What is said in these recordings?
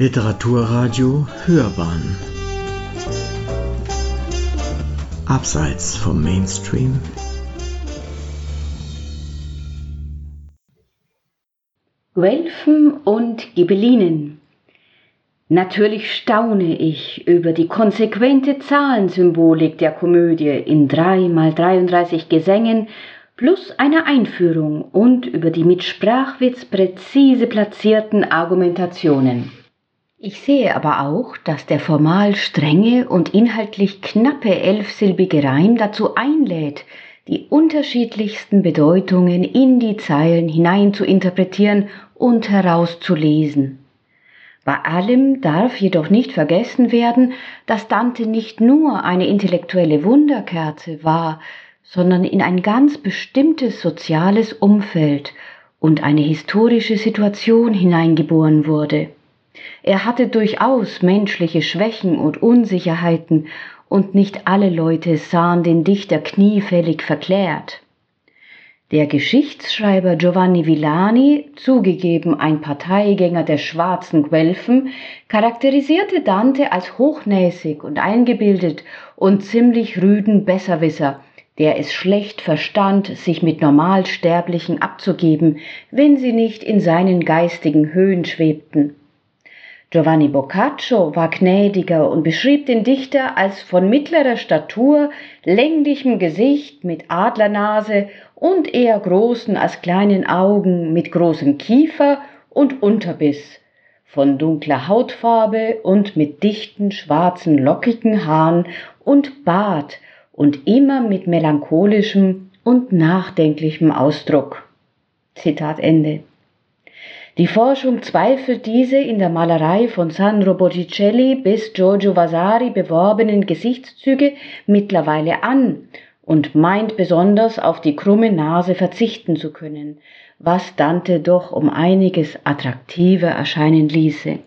Literaturradio Hörbahn. Abseits vom Mainstream. Guelfen und Ghibellinen. Natürlich staune ich über die konsequente Zahlensymbolik der Komödie in drei mal 33 Gesängen plus einer Einführung und über die mit Sprachwitz präzise platzierten Argumentationen. Ich sehe aber auch, dass der formal strenge und inhaltlich knappe elfsilbige Reim dazu einlädt, die unterschiedlichsten Bedeutungen in die Zeilen hinein zu interpretieren und herauszulesen. Bei allem darf jedoch nicht vergessen werden, dass Dante nicht nur eine intellektuelle Wunderkerze war, sondern in ein ganz bestimmtes soziales Umfeld und eine historische Situation hineingeboren wurde. Er hatte durchaus menschliche Schwächen und Unsicherheiten, und nicht alle Leute sahen den Dichter kniefällig verklärt. Der Geschichtsschreiber Giovanni Villani, zugegeben ein Parteigänger der schwarzen Guelfen, charakterisierte Dante als hochnäsig und eingebildet und ziemlich rüden Besserwisser, der es schlecht verstand, sich mit Normalsterblichen abzugeben, wenn sie nicht in seinen geistigen Höhen schwebten. Giovanni Boccaccio war gnädiger und beschrieb den Dichter als von mittlerer Statur, länglichem Gesicht mit Adlernase und eher großen als kleinen Augen mit großem Kiefer und Unterbiss, von dunkler Hautfarbe und mit dichten schwarzen lockigen Haaren und Bart und immer mit melancholischem und nachdenklichem Ausdruck. Zitat Ende. Die Forschung zweifelt diese in der Malerei von Sandro Botticelli bis Giorgio Vasari beworbenen Gesichtszüge mittlerweile an und meint besonders auf die krumme Nase verzichten zu können, was Dante doch um einiges attraktiver erscheinen ließe.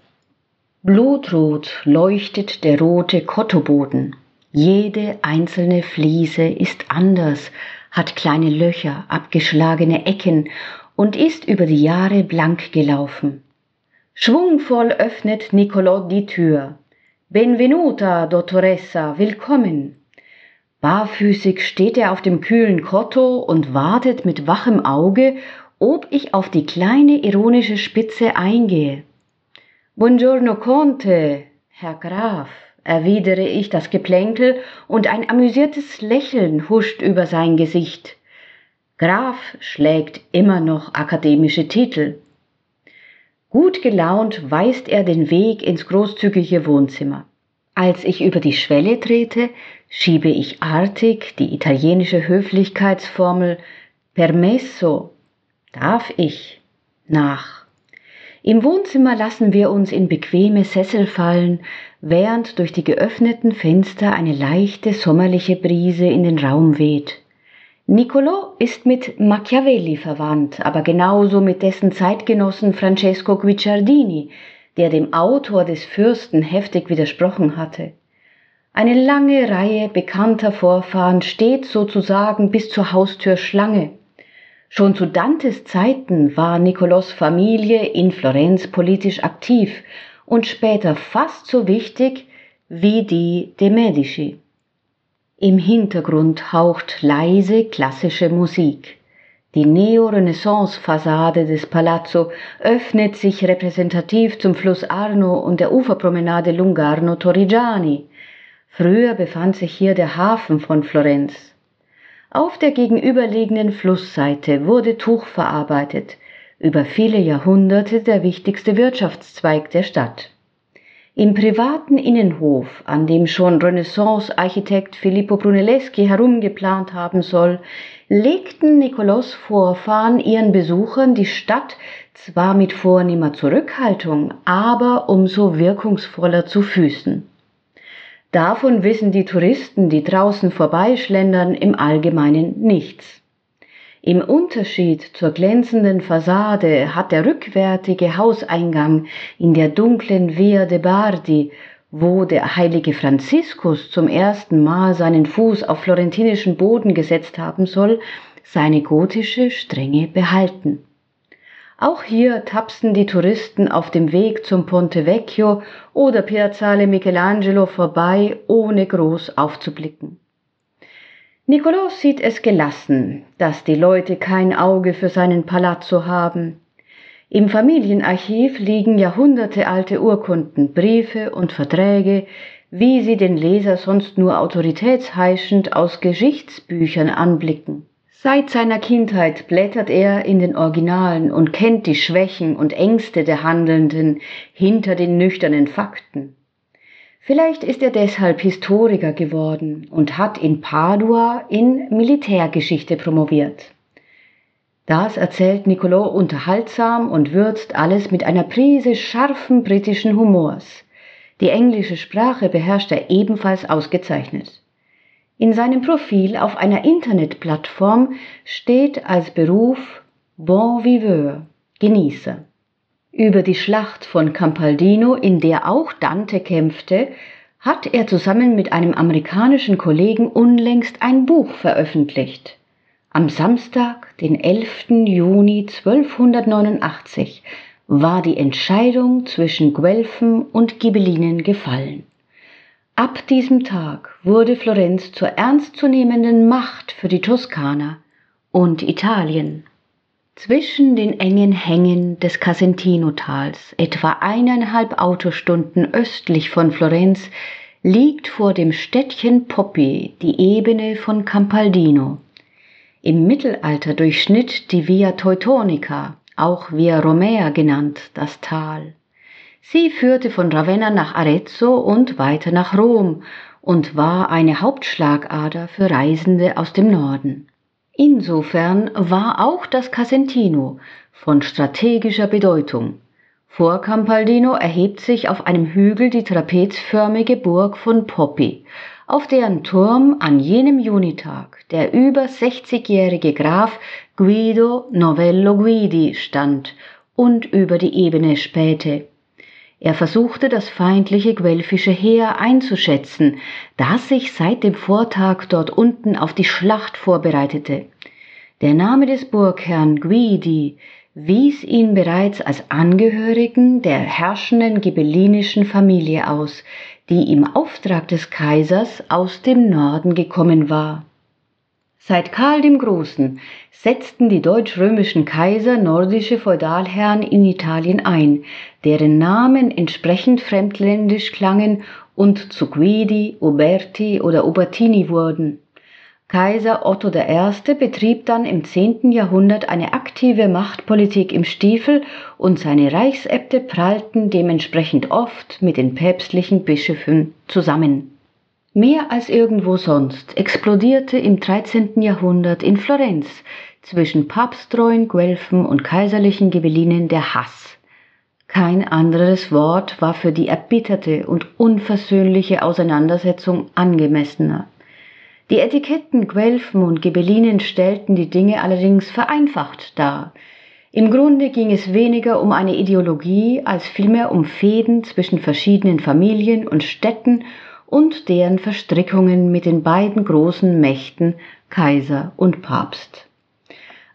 Blutrot leuchtet der rote Kottoboden. Jede einzelne Fliese ist anders, hat kleine Löcher, abgeschlagene Ecken und ist über die Jahre blank gelaufen. Schwungvoll öffnet Niccolò die Tür. Benvenuta, Dottoressa, willkommen. Barfüßig steht er auf dem kühlen Kotto und wartet mit wachem Auge, ob ich auf die kleine ironische Spitze eingehe. Buongiorno Conte, Herr Graf, erwidere ich das Geplänkel und ein amüsiertes Lächeln huscht über sein Gesicht. Graf schlägt immer noch akademische Titel. Gut gelaunt weist er den Weg ins großzügige Wohnzimmer. Als ich über die Schwelle trete, schiebe ich artig die italienische Höflichkeitsformel Permesso, darf ich, nach. Im Wohnzimmer lassen wir uns in bequeme Sessel fallen, während durch die geöffneten Fenster eine leichte sommerliche Brise in den Raum weht. Niccolò ist mit Machiavelli verwandt, aber genauso mit dessen Zeitgenossen Francesco Guicciardini, der dem Autor des Fürsten heftig widersprochen hatte. Eine lange Reihe bekannter Vorfahren steht sozusagen bis zur Haustür Schlange. Schon zu Dantes Zeiten war Niccolos Familie in Florenz politisch aktiv und später fast so wichtig wie die de Medici. Im Hintergrund haucht leise klassische Musik. Die Neo-Renaissance-Fassade des Palazzo öffnet sich repräsentativ zum Fluss Arno und der Uferpromenade Lungarno Torrigiani. Früher befand sich hier der Hafen von Florenz. Auf der gegenüberliegenden Flussseite wurde Tuch verarbeitet, über viele Jahrhunderte der wichtigste Wirtschaftszweig der Stadt. Im privaten Innenhof, an dem schon Renaissance-Architekt Filippo Brunelleschi herumgeplant haben soll, legten Nikolaus Vorfahren ihren Besuchern die Stadt zwar mit vornehmer Zurückhaltung, aber umso wirkungsvoller zu Füßen. Davon wissen die Touristen, die draußen vorbeischlendern, im Allgemeinen nichts. Im Unterschied zur glänzenden Fassade hat der rückwärtige Hauseingang in der dunklen Via de Bardi, wo der heilige Franziskus zum ersten Mal seinen Fuß auf florentinischen Boden gesetzt haben soll, seine gotische Strenge behalten. Auch hier tapsten die Touristen auf dem Weg zum Ponte Vecchio oder Piazzale Michelangelo vorbei, ohne groß aufzublicken. Niccolò sieht es gelassen, dass die Leute kein Auge für seinen Palazzo haben. Im Familienarchiv liegen jahrhundertealte Urkunden, Briefe und Verträge, wie sie den Leser sonst nur autoritätsheischend aus Geschichtsbüchern anblicken. Seit seiner Kindheit blättert er in den Originalen und kennt die Schwächen und Ängste der Handelnden hinter den nüchternen Fakten. Vielleicht ist er deshalb Historiker geworden und hat in Padua in Militärgeschichte promoviert. Das erzählt Niccolò unterhaltsam und würzt alles mit einer Prise scharfen britischen Humors. Die englische Sprache beherrscht er ebenfalls ausgezeichnet. In seinem Profil auf einer Internetplattform steht als Beruf Bon Viveur, Genießer. Über die Schlacht von Campaldino, in der auch Dante kämpfte, hat er zusammen mit einem amerikanischen Kollegen unlängst ein Buch veröffentlicht. Am Samstag, den 11. Juni 1289, war die Entscheidung zwischen Guelfen und Ghibellinen gefallen. Ab diesem Tag wurde Florenz zur ernstzunehmenden Macht für die Toskana und Italien. Zwischen den engen Hängen des Casentino-Tals, etwa eineinhalb Autostunden östlich von Florenz, liegt vor dem Städtchen Poppi die Ebene von Campaldino. Im Mittelalter durchschnitt die Via Teutonica, auch Via Romea genannt, das Tal. Sie führte von Ravenna nach Arezzo und weiter nach Rom und war eine Hauptschlagader für Reisende aus dem Norden. Insofern war auch das Casentino von strategischer Bedeutung. Vor Campaldino erhebt sich auf einem Hügel die trapezförmige Burg von Poppi, auf deren Turm an jenem Junitag der über 60-jährige Graf Guido Novello Guidi stand und über die Ebene spähte. Er versuchte das feindliche guelfische Heer einzuschätzen, das sich seit dem Vortag dort unten auf die Schlacht vorbereitete. Der Name des Burgherrn Guidi wies ihn bereits als Angehörigen der herrschenden ghibellinischen Familie aus, die im Auftrag des Kaisers aus dem Norden gekommen war. Seit Karl dem Großen setzten die deutsch-römischen Kaiser nordische Feudalherren in Italien ein, deren Namen entsprechend fremdländisch klangen und zu Guidi, Uberti oder Ubertini wurden. Kaiser Otto I. betrieb dann im 10. Jahrhundert eine aktive Machtpolitik im Stiefel und seine Reichsäbte prallten dementsprechend oft mit den päpstlichen Bischöfen zusammen. Mehr als irgendwo sonst explodierte im 13. Jahrhundert in Florenz zwischen papsttreuen Guelfen und kaiserlichen Ghibellinen der Hass. Kein anderes Wort war für die erbitterte und unversöhnliche Auseinandersetzung angemessener. Die Etiketten Guelfen und Ghibellinen stellten die Dinge allerdings vereinfacht dar. Im Grunde ging es weniger um eine Ideologie als vielmehr um Fäden zwischen verschiedenen Familien und Städten und deren Verstrickungen mit den beiden großen Mächten Kaiser und Papst.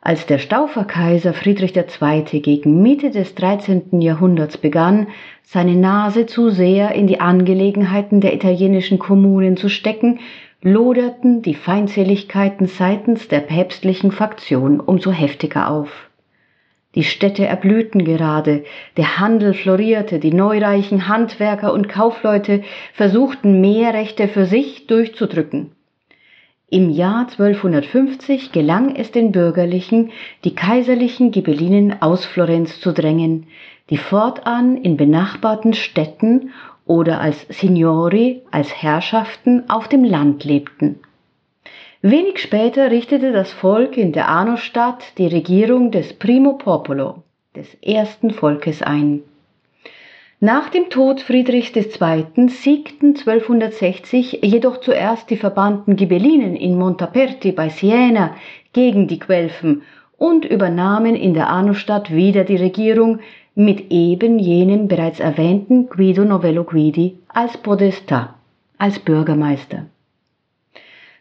Als der Stauferkaiser Friedrich II. gegen Mitte des 13. Jahrhunderts begann, seine Nase zu sehr in die Angelegenheiten der italienischen Kommunen zu stecken, loderten die Feindseligkeiten seitens der päpstlichen Faktion umso heftiger auf. Die Städte erblühten gerade, der Handel florierte, die neureichen Handwerker und Kaufleute versuchten mehr Rechte für sich durchzudrücken. Im Jahr 1250 gelang es den Bürgerlichen, die kaiserlichen Ghibellinen aus Florenz zu drängen, die fortan in benachbarten Städten oder als Signori, als Herrschaften auf dem Land lebten. Wenig später richtete das Volk in der Arno-Stadt die Regierung des Primo Popolo, des ersten Volkes ein. Nach dem Tod Friedrichs II. siegten 1260 jedoch zuerst die verbannten Ghibellinen in Montaperti bei Siena gegen die Guelfen und übernahmen in der Arno-Stadt wieder die Regierung mit eben jenem bereits erwähnten Guido Novello Guidi als Podestà, als Bürgermeister.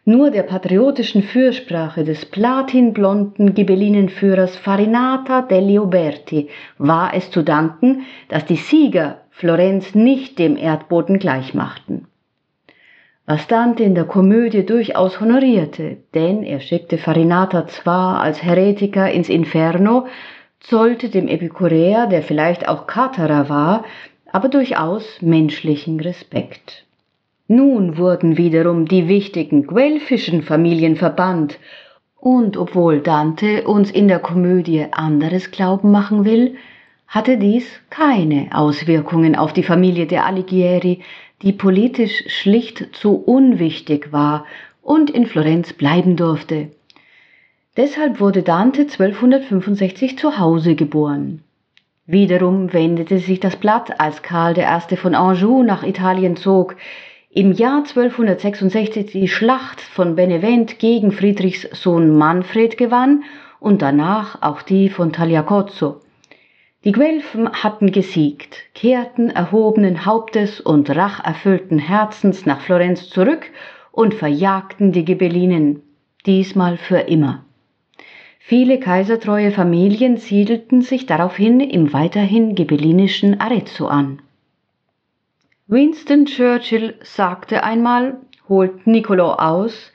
Nur der patriotischen Fürsprache des platinblonden Ghibellinenführers Farinata degli Uberti war es zu danken, dass die Sieger Florenz nicht dem Erdboden gleichmachten. Was Dante in der Komödie durchaus honorierte, denn er schickte Farinata zwar als Heretiker ins Inferno, zollte dem Epikureer, der vielleicht auch Katerer war, aber durchaus menschlichen Respekt. Nun wurden wiederum die wichtigen guelfischen Familien verbannt, und obwohl Dante uns in der Komödie anderes glauben machen will, hatte dies keine Auswirkungen auf die Familie der Alighieri, die politisch schlicht zu unwichtig war und in Florenz bleiben durfte. Deshalb wurde Dante 1265 zu Hause geboren. Wiederum wendete sich das Blatt, als Karl I. von Anjou nach Italien zog, im Jahr 1266 die Schlacht von Benevent gegen Friedrichs Sohn Manfred gewann und danach auch die von Tagliacozzo. Die Guelfen hatten gesiegt, kehrten erhobenen Hauptes und racherfüllten Herzens nach Florenz zurück und verjagten die Ghibellinen, diesmal für immer. Viele kaisertreue Familien siedelten sich daraufhin im weiterhin ghibellinischen Arezzo an. Winston Churchill sagte einmal, holt Niccolo aus,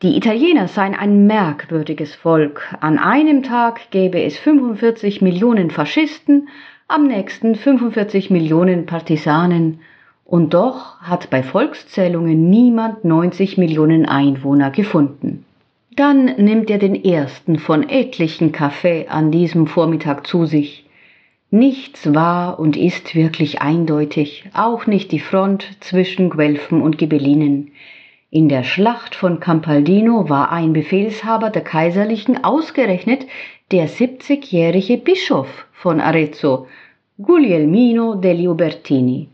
die Italiener seien ein merkwürdiges Volk. An einem Tag gäbe es 45 Millionen Faschisten, am nächsten 45 Millionen Partisanen. Und doch hat bei Volkszählungen niemand 90 Millionen Einwohner gefunden. Dann nimmt er den ersten von etlichen Kaffee an diesem Vormittag zu sich. Nichts war und ist wirklich eindeutig, auch nicht die Front zwischen Guelfen und Ghibellinen. In der Schlacht von Campaldino war ein Befehlshaber der Kaiserlichen ausgerechnet der 70-jährige Bischof von Arezzo, Guglielmino degli Ubertini.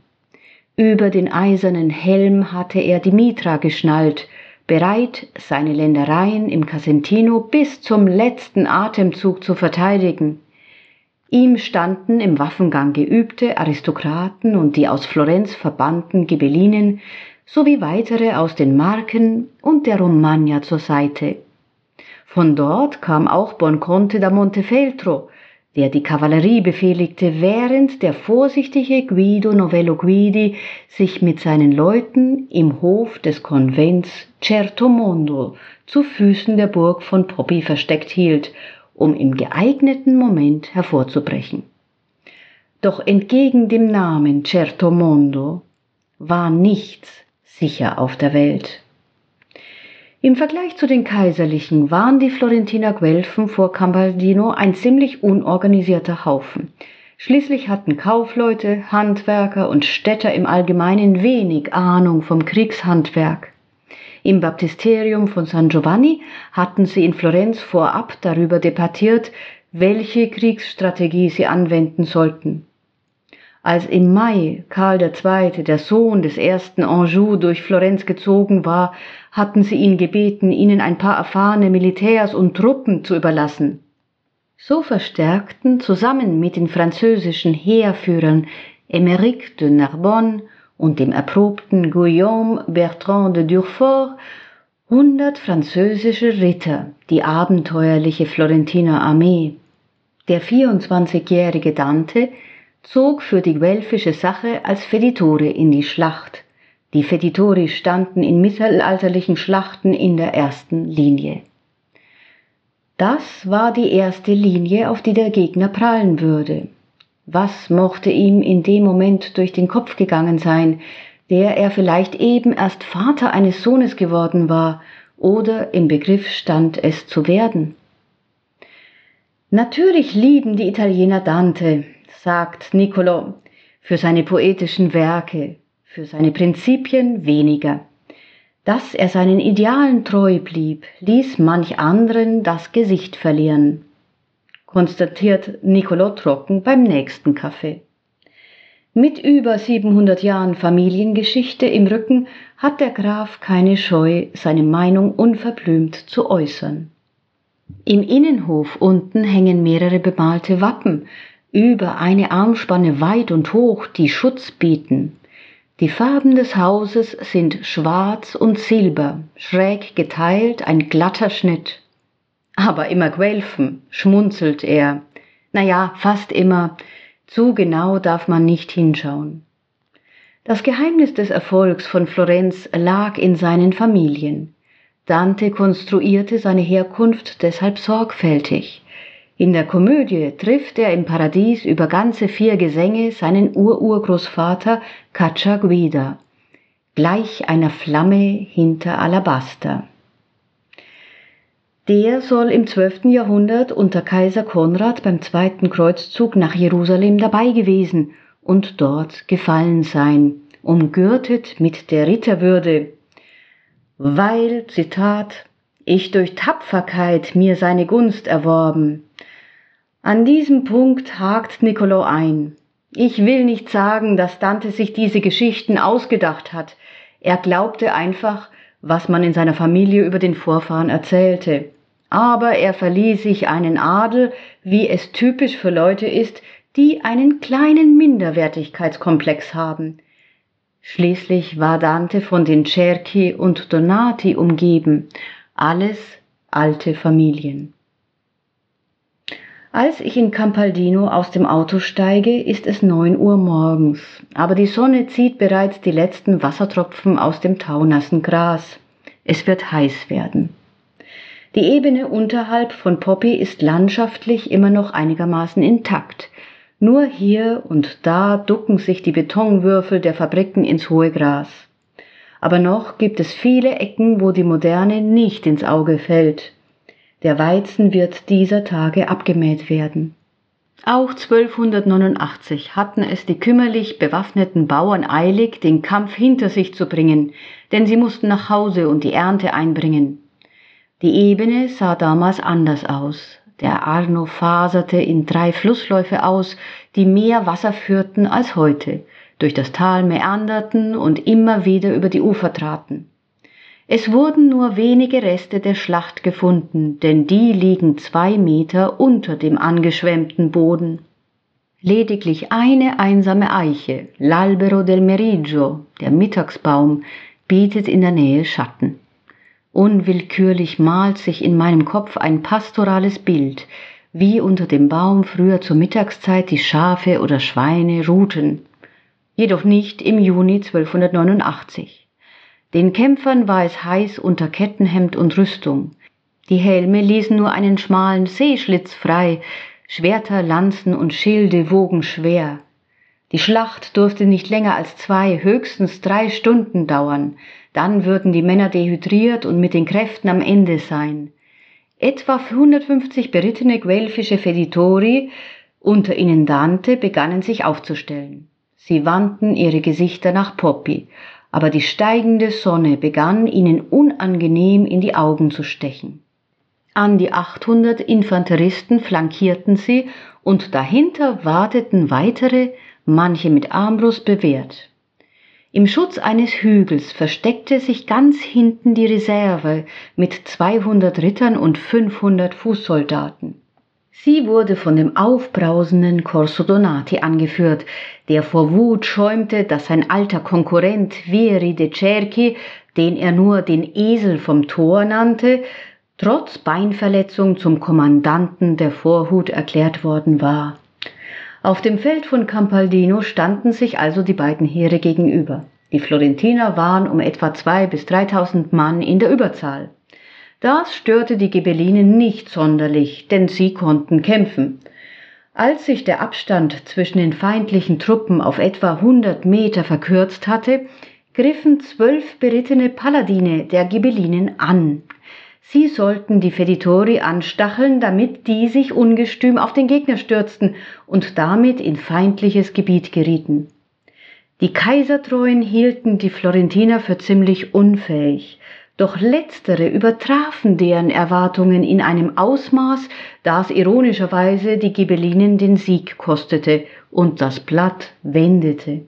Über den eisernen Helm hatte er die Mitra geschnallt, bereit, seine Ländereien im Casentino bis zum letzten Atemzug zu verteidigen. Ihm standen im Waffengang geübte Aristokraten und die aus Florenz verbannten Ghibellinen sowie weitere aus den Marken und der Romagna zur Seite. Von dort kam auch Bonconte da Montefeltro, der die Kavallerie befehligte, während der vorsichtige Guido Novello Guidi sich mit seinen Leuten im Hof des Konvents Certomondo zu Füßen der Burg von Poppi versteckt hielt um im geeigneten Moment hervorzubrechen. Doch entgegen dem Namen Certo Mondo war nichts sicher auf der Welt. Im Vergleich zu den Kaiserlichen waren die Florentiner Guelfen vor Cambaldino ein ziemlich unorganisierter Haufen. Schließlich hatten Kaufleute, Handwerker und Städter im Allgemeinen wenig Ahnung vom Kriegshandwerk. Im Baptisterium von San Giovanni hatten sie in Florenz vorab darüber debattiert, welche Kriegsstrategie sie anwenden sollten. Als im Mai Karl II., der Sohn des ersten Anjou, durch Florenz gezogen war, hatten sie ihn gebeten, ihnen ein paar erfahrene Militärs und Truppen zu überlassen. So verstärkten zusammen mit den französischen Heerführern Emeric de Narbonne und dem erprobten Guillaume Bertrand de Durfort hundert französische Ritter die abenteuerliche Florentiner Armee. Der 24-jährige Dante zog für die guelfische Sache als Feditore in die Schlacht. Die Feditori standen in mittelalterlichen Schlachten in der ersten Linie. Das war die erste Linie, auf die der Gegner prallen würde. Was mochte ihm in dem Moment durch den Kopf gegangen sein, der er vielleicht eben erst Vater eines Sohnes geworden war oder im Begriff stand es zu werden? Natürlich lieben die Italiener Dante, sagt Niccolo, für seine poetischen Werke, für seine Prinzipien weniger. Dass er seinen Idealen treu blieb, ließ manch anderen das Gesicht verlieren konstatiert Nicolo Trocken beim nächsten Kaffee. Mit über 700 Jahren Familiengeschichte im Rücken hat der Graf keine Scheu, seine Meinung unverblümt zu äußern. Im Innenhof unten hängen mehrere bemalte Wappen, über eine Armspanne weit und hoch, die Schutz bieten. Die Farben des Hauses sind schwarz und silber, schräg geteilt, ein glatter Schnitt. Aber immer Guelfen, schmunzelt er. Na ja, fast immer. Zu genau darf man nicht hinschauen. Das Geheimnis des Erfolgs von Florenz lag in seinen Familien. Dante konstruierte seine Herkunft deshalb sorgfältig. In der Komödie trifft er im Paradies über ganze vier Gesänge seinen Ururgroßvater Cacciaguida, gleich einer Flamme hinter Alabaster. Der soll im 12. Jahrhundert unter Kaiser Konrad beim zweiten Kreuzzug nach Jerusalem dabei gewesen und dort gefallen sein, umgürtet mit der Ritterwürde, weil, Zitat, ich durch Tapferkeit mir seine Gunst erworben. An diesem Punkt hakt Niccolò ein. Ich will nicht sagen, dass Dante sich diese Geschichten ausgedacht hat. Er glaubte einfach, was man in seiner Familie über den Vorfahren erzählte aber er verlieh sich einen Adel, wie es typisch für Leute ist, die einen kleinen Minderwertigkeitskomplex haben. Schließlich war Dante von den Cerchi und Donati umgeben, alles alte Familien. Als ich in Campaldino aus dem Auto steige, ist es neun Uhr morgens, aber die Sonne zieht bereits die letzten Wassertropfen aus dem taunassen Gras. Es wird heiß werden. Die Ebene unterhalb von Poppy ist landschaftlich immer noch einigermaßen intakt. Nur hier und da ducken sich die Betonwürfel der Fabriken ins hohe Gras. Aber noch gibt es viele Ecken, wo die Moderne nicht ins Auge fällt. Der Weizen wird dieser Tage abgemäht werden. Auch 1289 hatten es die kümmerlich bewaffneten Bauern eilig, den Kampf hinter sich zu bringen, denn sie mussten nach Hause und die Ernte einbringen. Die Ebene sah damals anders aus. Der Arno faserte in drei Flussläufe aus, die mehr Wasser führten als heute, durch das Tal meanderten und immer wieder über die Ufer traten. Es wurden nur wenige Reste der Schlacht gefunden, denn die liegen zwei Meter unter dem angeschwemmten Boden. Lediglich eine einsame Eiche, l'Albero del Meriggio, der Mittagsbaum, bietet in der Nähe Schatten. Unwillkürlich malt sich in meinem Kopf ein pastorales Bild, wie unter dem Baum früher zur Mittagszeit die Schafe oder Schweine ruhten. Jedoch nicht im Juni 1289. Den Kämpfern war es heiß unter Kettenhemd und Rüstung. Die Helme ließen nur einen schmalen Seeschlitz frei, Schwerter, Lanzen und Schilde wogen schwer. Die Schlacht durfte nicht länger als zwei, höchstens drei Stunden dauern, dann würden die Männer dehydriert und mit den Kräften am Ende sein. Etwa 150 berittene guelfische Feditori, unter ihnen Dante, begannen sich aufzustellen. Sie wandten ihre Gesichter nach Poppy, aber die steigende Sonne begann ihnen unangenehm in die Augen zu stechen. An die 800 Infanteristen flankierten sie und dahinter warteten weitere, manche mit Armbrust bewehrt. Im Schutz eines Hügels versteckte sich ganz hinten die Reserve mit 200 Rittern und 500 Fußsoldaten. Sie wurde von dem aufbrausenden Corso Donati angeführt, der vor Wut schäumte, dass sein alter Konkurrent Vieri de Cerchi, den er nur den Esel vom Tor nannte, trotz Beinverletzung zum Kommandanten der Vorhut erklärt worden war. Auf dem Feld von Campaldino standen sich also die beiden Heere gegenüber. Die Florentiner waren um etwa zwei bis dreitausend Mann in der Überzahl. Das störte die Ghibellinen nicht sonderlich, denn sie konnten kämpfen. Als sich der Abstand zwischen den feindlichen Truppen auf etwa hundert Meter verkürzt hatte, griffen zwölf berittene Paladine der Ghibellinen an. Sie sollten die Feditori anstacheln, damit die sich ungestüm auf den Gegner stürzten und damit in feindliches Gebiet gerieten. Die Kaisertreuen hielten die Florentiner für ziemlich unfähig, doch letztere übertrafen deren Erwartungen in einem Ausmaß, das ironischerweise die Ghibellinen den Sieg kostete und das Blatt wendete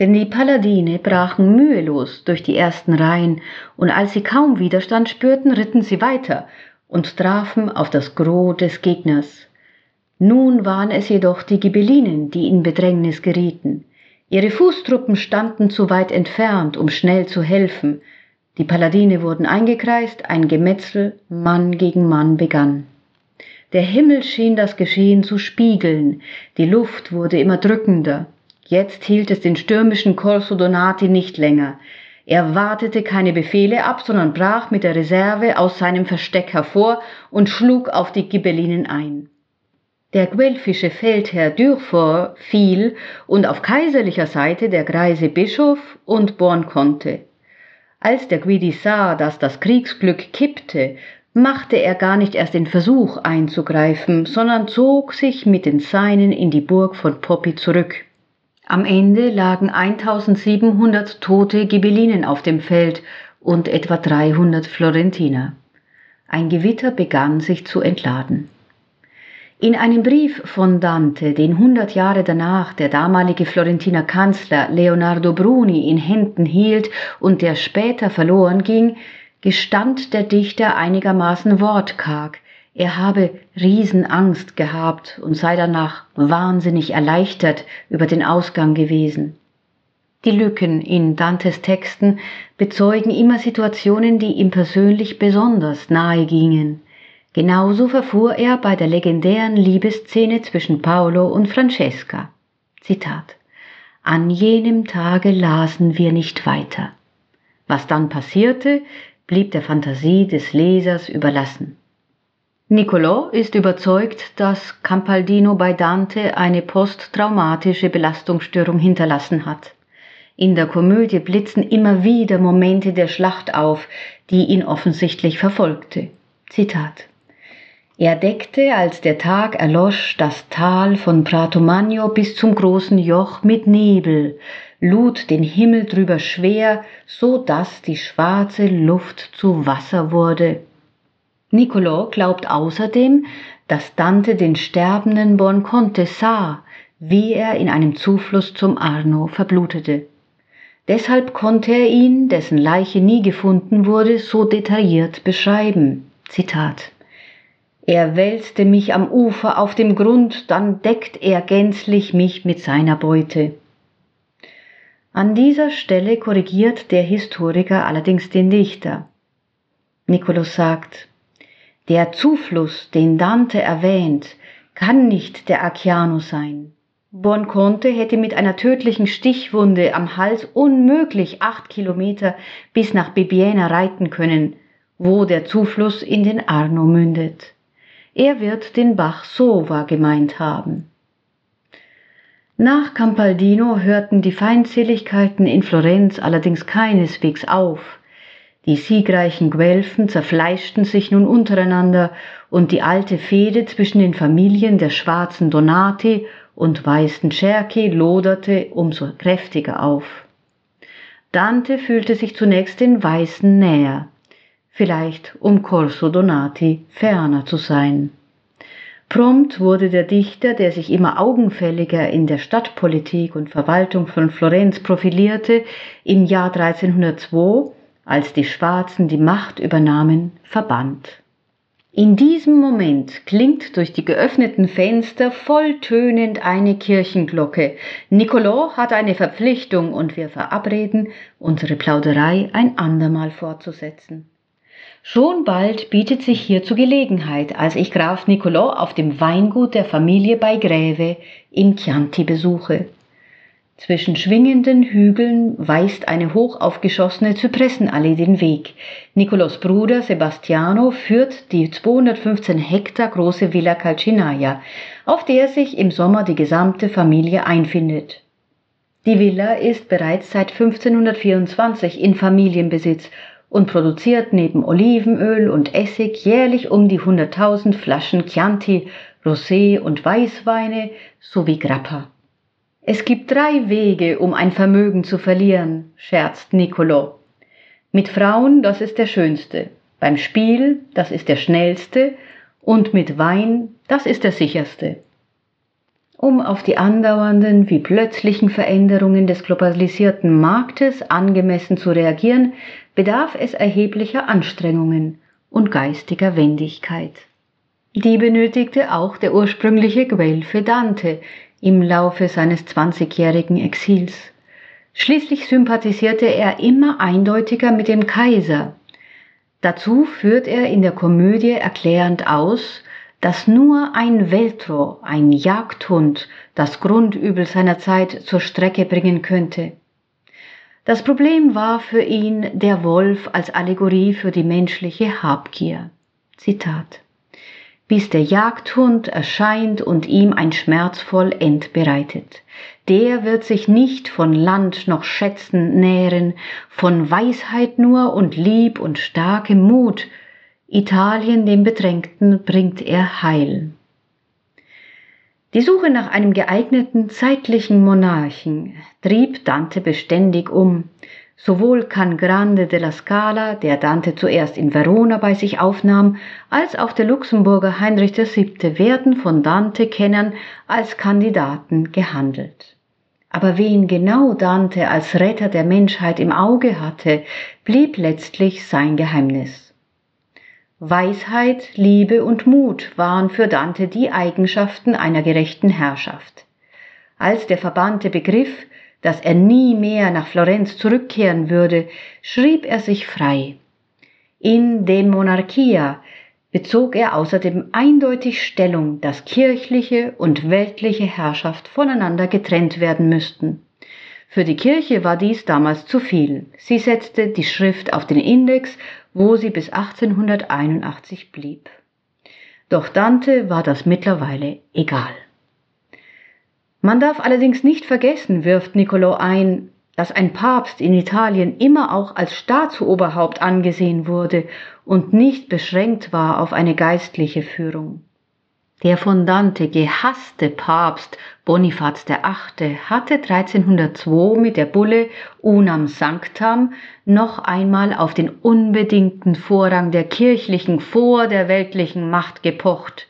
denn die Paladine brachen mühelos durch die ersten Reihen, und als sie kaum Widerstand spürten, ritten sie weiter und trafen auf das Gros des Gegners. Nun waren es jedoch die Ghibellinen, die in Bedrängnis gerieten. Ihre Fußtruppen standen zu weit entfernt, um schnell zu helfen. Die Paladine wurden eingekreist, ein Gemetzel Mann gegen Mann begann. Der Himmel schien das Geschehen zu spiegeln, die Luft wurde immer drückender. Jetzt hielt es den stürmischen Corso Donati nicht länger. Er wartete keine Befehle ab, sondern brach mit der Reserve aus seinem Versteck hervor und schlug auf die Ghibellinen ein. Der guelfische Feldherr Durfort fiel und auf kaiserlicher Seite der greise Bischof und Bornconte. Als der Guidi sah, dass das Kriegsglück kippte, machte er gar nicht erst den Versuch einzugreifen, sondern zog sich mit den Seinen in die Burg von Poppi zurück. Am Ende lagen 1700 tote Ghibellinen auf dem Feld und etwa 300 Florentiner. Ein Gewitter begann sich zu entladen. In einem Brief von Dante, den hundert Jahre danach der damalige Florentiner Kanzler Leonardo Bruni in Händen hielt und der später verloren ging, gestand der Dichter einigermaßen wortkarg, er habe Riesenangst gehabt und sei danach wahnsinnig erleichtert über den Ausgang gewesen. Die Lücken in Dantes Texten bezeugen immer Situationen, die ihm persönlich besonders nahe gingen. Genauso verfuhr er bei der legendären Liebesszene zwischen Paolo und Francesca. Zitat. An jenem Tage lasen wir nicht weiter. Was dann passierte, blieb der Fantasie des Lesers überlassen. Niccolò ist überzeugt, dass Campaldino bei Dante eine posttraumatische Belastungsstörung hinterlassen hat. In der Komödie blitzen immer wieder Momente der Schlacht auf, die ihn offensichtlich verfolgte. Zitat er deckte, als der Tag erlosch, das Tal von Prato Magno bis zum großen Joch mit Nebel, lud den Himmel drüber schwer, so dass die schwarze Luft zu Wasser wurde. Niccolò glaubt außerdem, dass Dante den sterbenden Bonconte sah, wie er in einem Zufluss zum Arno verblutete. Deshalb konnte er ihn, dessen Leiche nie gefunden wurde, so detailliert beschreiben. Zitat er wälzte mich am Ufer auf dem Grund, dann deckt er gänzlich mich mit seiner Beute. An dieser Stelle korrigiert der Historiker allerdings den Dichter. Nikolaus sagt, der Zufluss, den Dante erwähnt, kann nicht der Acciano sein. Bonconte hätte mit einer tödlichen Stichwunde am Hals unmöglich acht Kilometer bis nach Bibiena reiten können, wo der Zufluss in den Arno mündet. Er wird den Bach Sova gemeint haben. Nach Campaldino hörten die Feindseligkeiten in Florenz allerdings keineswegs auf. Die siegreichen Guelfen zerfleischten sich nun untereinander und die alte Fehde zwischen den Familien der schwarzen Donati und weißen Cerchi loderte umso kräftiger auf. Dante fühlte sich zunächst den Weißen näher vielleicht um Corso Donati ferner zu sein. Prompt wurde der Dichter, der sich immer augenfälliger in der Stadtpolitik und Verwaltung von Florenz profilierte, im Jahr 1302, als die Schwarzen die Macht übernahmen, verbannt. In diesem Moment klingt durch die geöffneten Fenster volltönend eine Kirchenglocke. Niccolò hat eine Verpflichtung und wir verabreden, unsere Plauderei ein andermal fortzusetzen. Schon bald bietet sich hierzu Gelegenheit, als ich Graf Niccolò auf dem Weingut der Familie bei Gräve in Chianti besuche. Zwischen schwingenden Hügeln weist eine hoch aufgeschossene Zypressenallee den Weg. Nicolos Bruder Sebastiano führt die 215 Hektar große Villa Calcinaia, auf der sich im Sommer die gesamte Familie einfindet. Die Villa ist bereits seit 1524 in Familienbesitz und produziert neben Olivenöl und Essig jährlich um die 100.000 Flaschen Chianti, Rosé und Weißweine sowie Grappa. Es gibt drei Wege, um ein Vermögen zu verlieren, scherzt Nicolo. Mit Frauen, das ist der schönste. Beim Spiel, das ist der schnellste. Und mit Wein, das ist der sicherste. Um auf die andauernden wie plötzlichen Veränderungen des globalisierten Marktes angemessen zu reagieren, bedarf es erheblicher Anstrengungen und geistiger Wendigkeit. Die benötigte auch der ursprüngliche Guelfe Dante, im Laufe seines zwanzigjährigen Exils. Schließlich sympathisierte er immer eindeutiger mit dem Kaiser. Dazu führt er in der Komödie erklärend aus, dass nur ein Veltro, ein Jagdhund, das Grundübel seiner Zeit zur Strecke bringen könnte. Das Problem war für ihn der Wolf als Allegorie für die menschliche Habgier. Zitat bis der Jagdhund erscheint und ihm ein schmerzvoll End bereitet. Der wird sich nicht von Land noch Schätzen nähren, von Weisheit nur und Lieb und starkem Mut. Italien dem Bedrängten bringt er Heil. Die Suche nach einem geeigneten zeitlichen Monarchen trieb Dante beständig um. Sowohl Can Grande della Scala, der Dante zuerst in Verona bei sich aufnahm, als auch der Luxemburger Heinrich VII. werden von Dante-Kennern als Kandidaten gehandelt. Aber wen genau Dante als Retter der Menschheit im Auge hatte, blieb letztlich sein Geheimnis. Weisheit, Liebe und Mut waren für Dante die Eigenschaften einer gerechten Herrschaft. Als der Verbannte begriff, dass er nie mehr nach Florenz zurückkehren würde, schrieb er sich frei. In De Monarchia bezog er außerdem eindeutig Stellung, dass kirchliche und weltliche Herrschaft voneinander getrennt werden müssten. Für die Kirche war dies damals zu viel. Sie setzte die Schrift auf den Index, wo sie bis 1881 blieb. Doch Dante war das mittlerweile egal. Man darf allerdings nicht vergessen, wirft Niccolò ein, dass ein Papst in Italien immer auch als Staatsoberhaupt angesehen wurde und nicht beschränkt war auf eine geistliche Führung. Der von Dante gehasste Papst Bonifaz VIII. hatte 1302 mit der Bulle Unam Sanctam noch einmal auf den unbedingten Vorrang der kirchlichen vor der weltlichen Macht gepocht.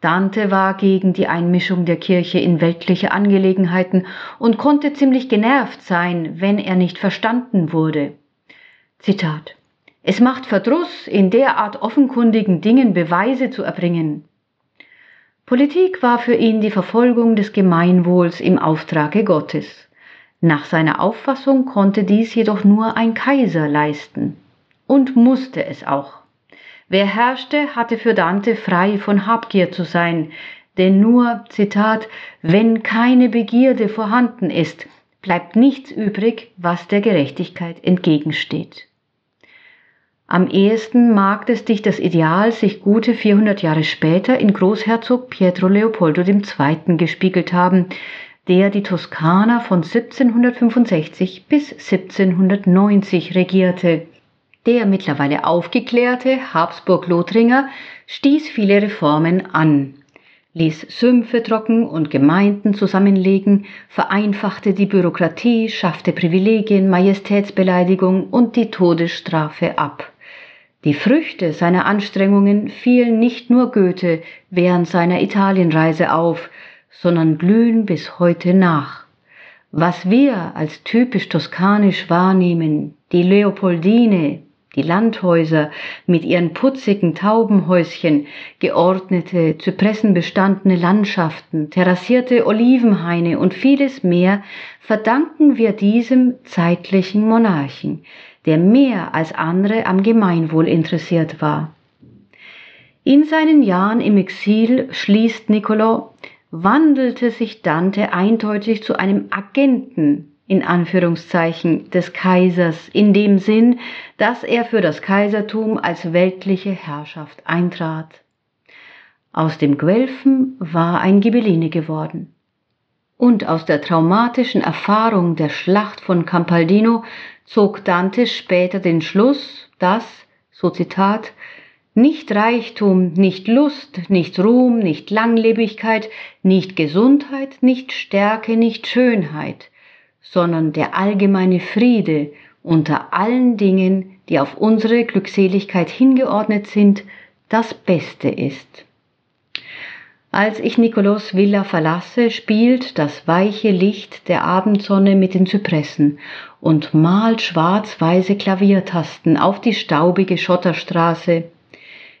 Dante war gegen die Einmischung der Kirche in weltliche Angelegenheiten und konnte ziemlich genervt sein, wenn er nicht verstanden wurde. Zitat Es macht Verdruss, in derart offenkundigen Dingen Beweise zu erbringen. Politik war für ihn die Verfolgung des Gemeinwohls im Auftrage Gottes. Nach seiner Auffassung konnte dies jedoch nur ein Kaiser leisten und musste es auch. Wer herrschte, hatte für Dante frei von Habgier zu sein, denn nur, Zitat, wenn keine Begierde vorhanden ist, bleibt nichts übrig, was der Gerechtigkeit entgegensteht. Am ehesten mag es dich das Ideal sich gute 400 Jahre später in Großherzog Pietro Leopoldo II. gespiegelt haben, der die Toskana von 1765 bis 1790 regierte der mittlerweile aufgeklärte Habsburg-Lothringer stieß viele Reformen an, ließ Sümpfe trocken und Gemeinden zusammenlegen, vereinfachte die Bürokratie, schaffte Privilegien, Majestätsbeleidigung und die Todesstrafe ab. Die Früchte seiner Anstrengungen fielen nicht nur Goethe während seiner Italienreise auf, sondern glühen bis heute nach. Was wir als typisch toskanisch wahrnehmen, die Leopoldine, die Landhäuser mit ihren putzigen Taubenhäuschen, geordnete, zypressenbestandene Landschaften, terrassierte Olivenhaine und vieles mehr verdanken wir diesem zeitlichen Monarchen, der mehr als andere am Gemeinwohl interessiert war. In seinen Jahren im Exil, schließt Niccolò, wandelte sich Dante eindeutig zu einem Agenten in Anführungszeichen des Kaisers in dem Sinn, dass er für das Kaisertum als weltliche Herrschaft eintrat. Aus dem Guelfen war ein Ghibelline geworden. Und aus der traumatischen Erfahrung der Schlacht von Campaldino zog Dante später den Schluss, dass, so Zitat, nicht Reichtum, nicht Lust, nicht Ruhm, nicht Langlebigkeit, nicht Gesundheit, nicht Stärke, nicht Schönheit, sondern der allgemeine Friede unter allen Dingen, die auf unsere Glückseligkeit hingeordnet sind, das Beste ist. Als ich Nikolaus Villa verlasse, spielt das weiche Licht der Abendsonne mit den Zypressen und malt schwarz-weiße Klaviertasten auf die staubige Schotterstraße.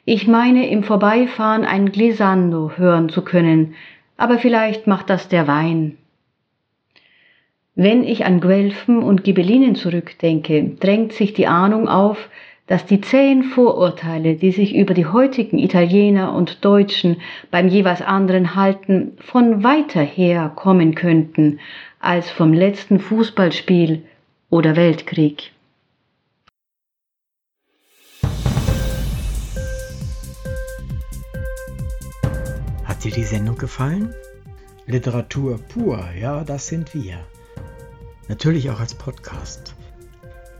Ich meine im Vorbeifahren ein Glissando hören zu können, Aber vielleicht macht das der Wein. Wenn ich an Guelfen und Ghibellinen zurückdenke, drängt sich die Ahnung auf, dass die zähen Vorurteile, die sich über die heutigen Italiener und Deutschen beim jeweils anderen halten, von weiter her kommen könnten als vom letzten Fußballspiel oder Weltkrieg. Hat dir die Sendung gefallen? Literatur pur, ja, das sind wir. Natürlich auch als Podcast.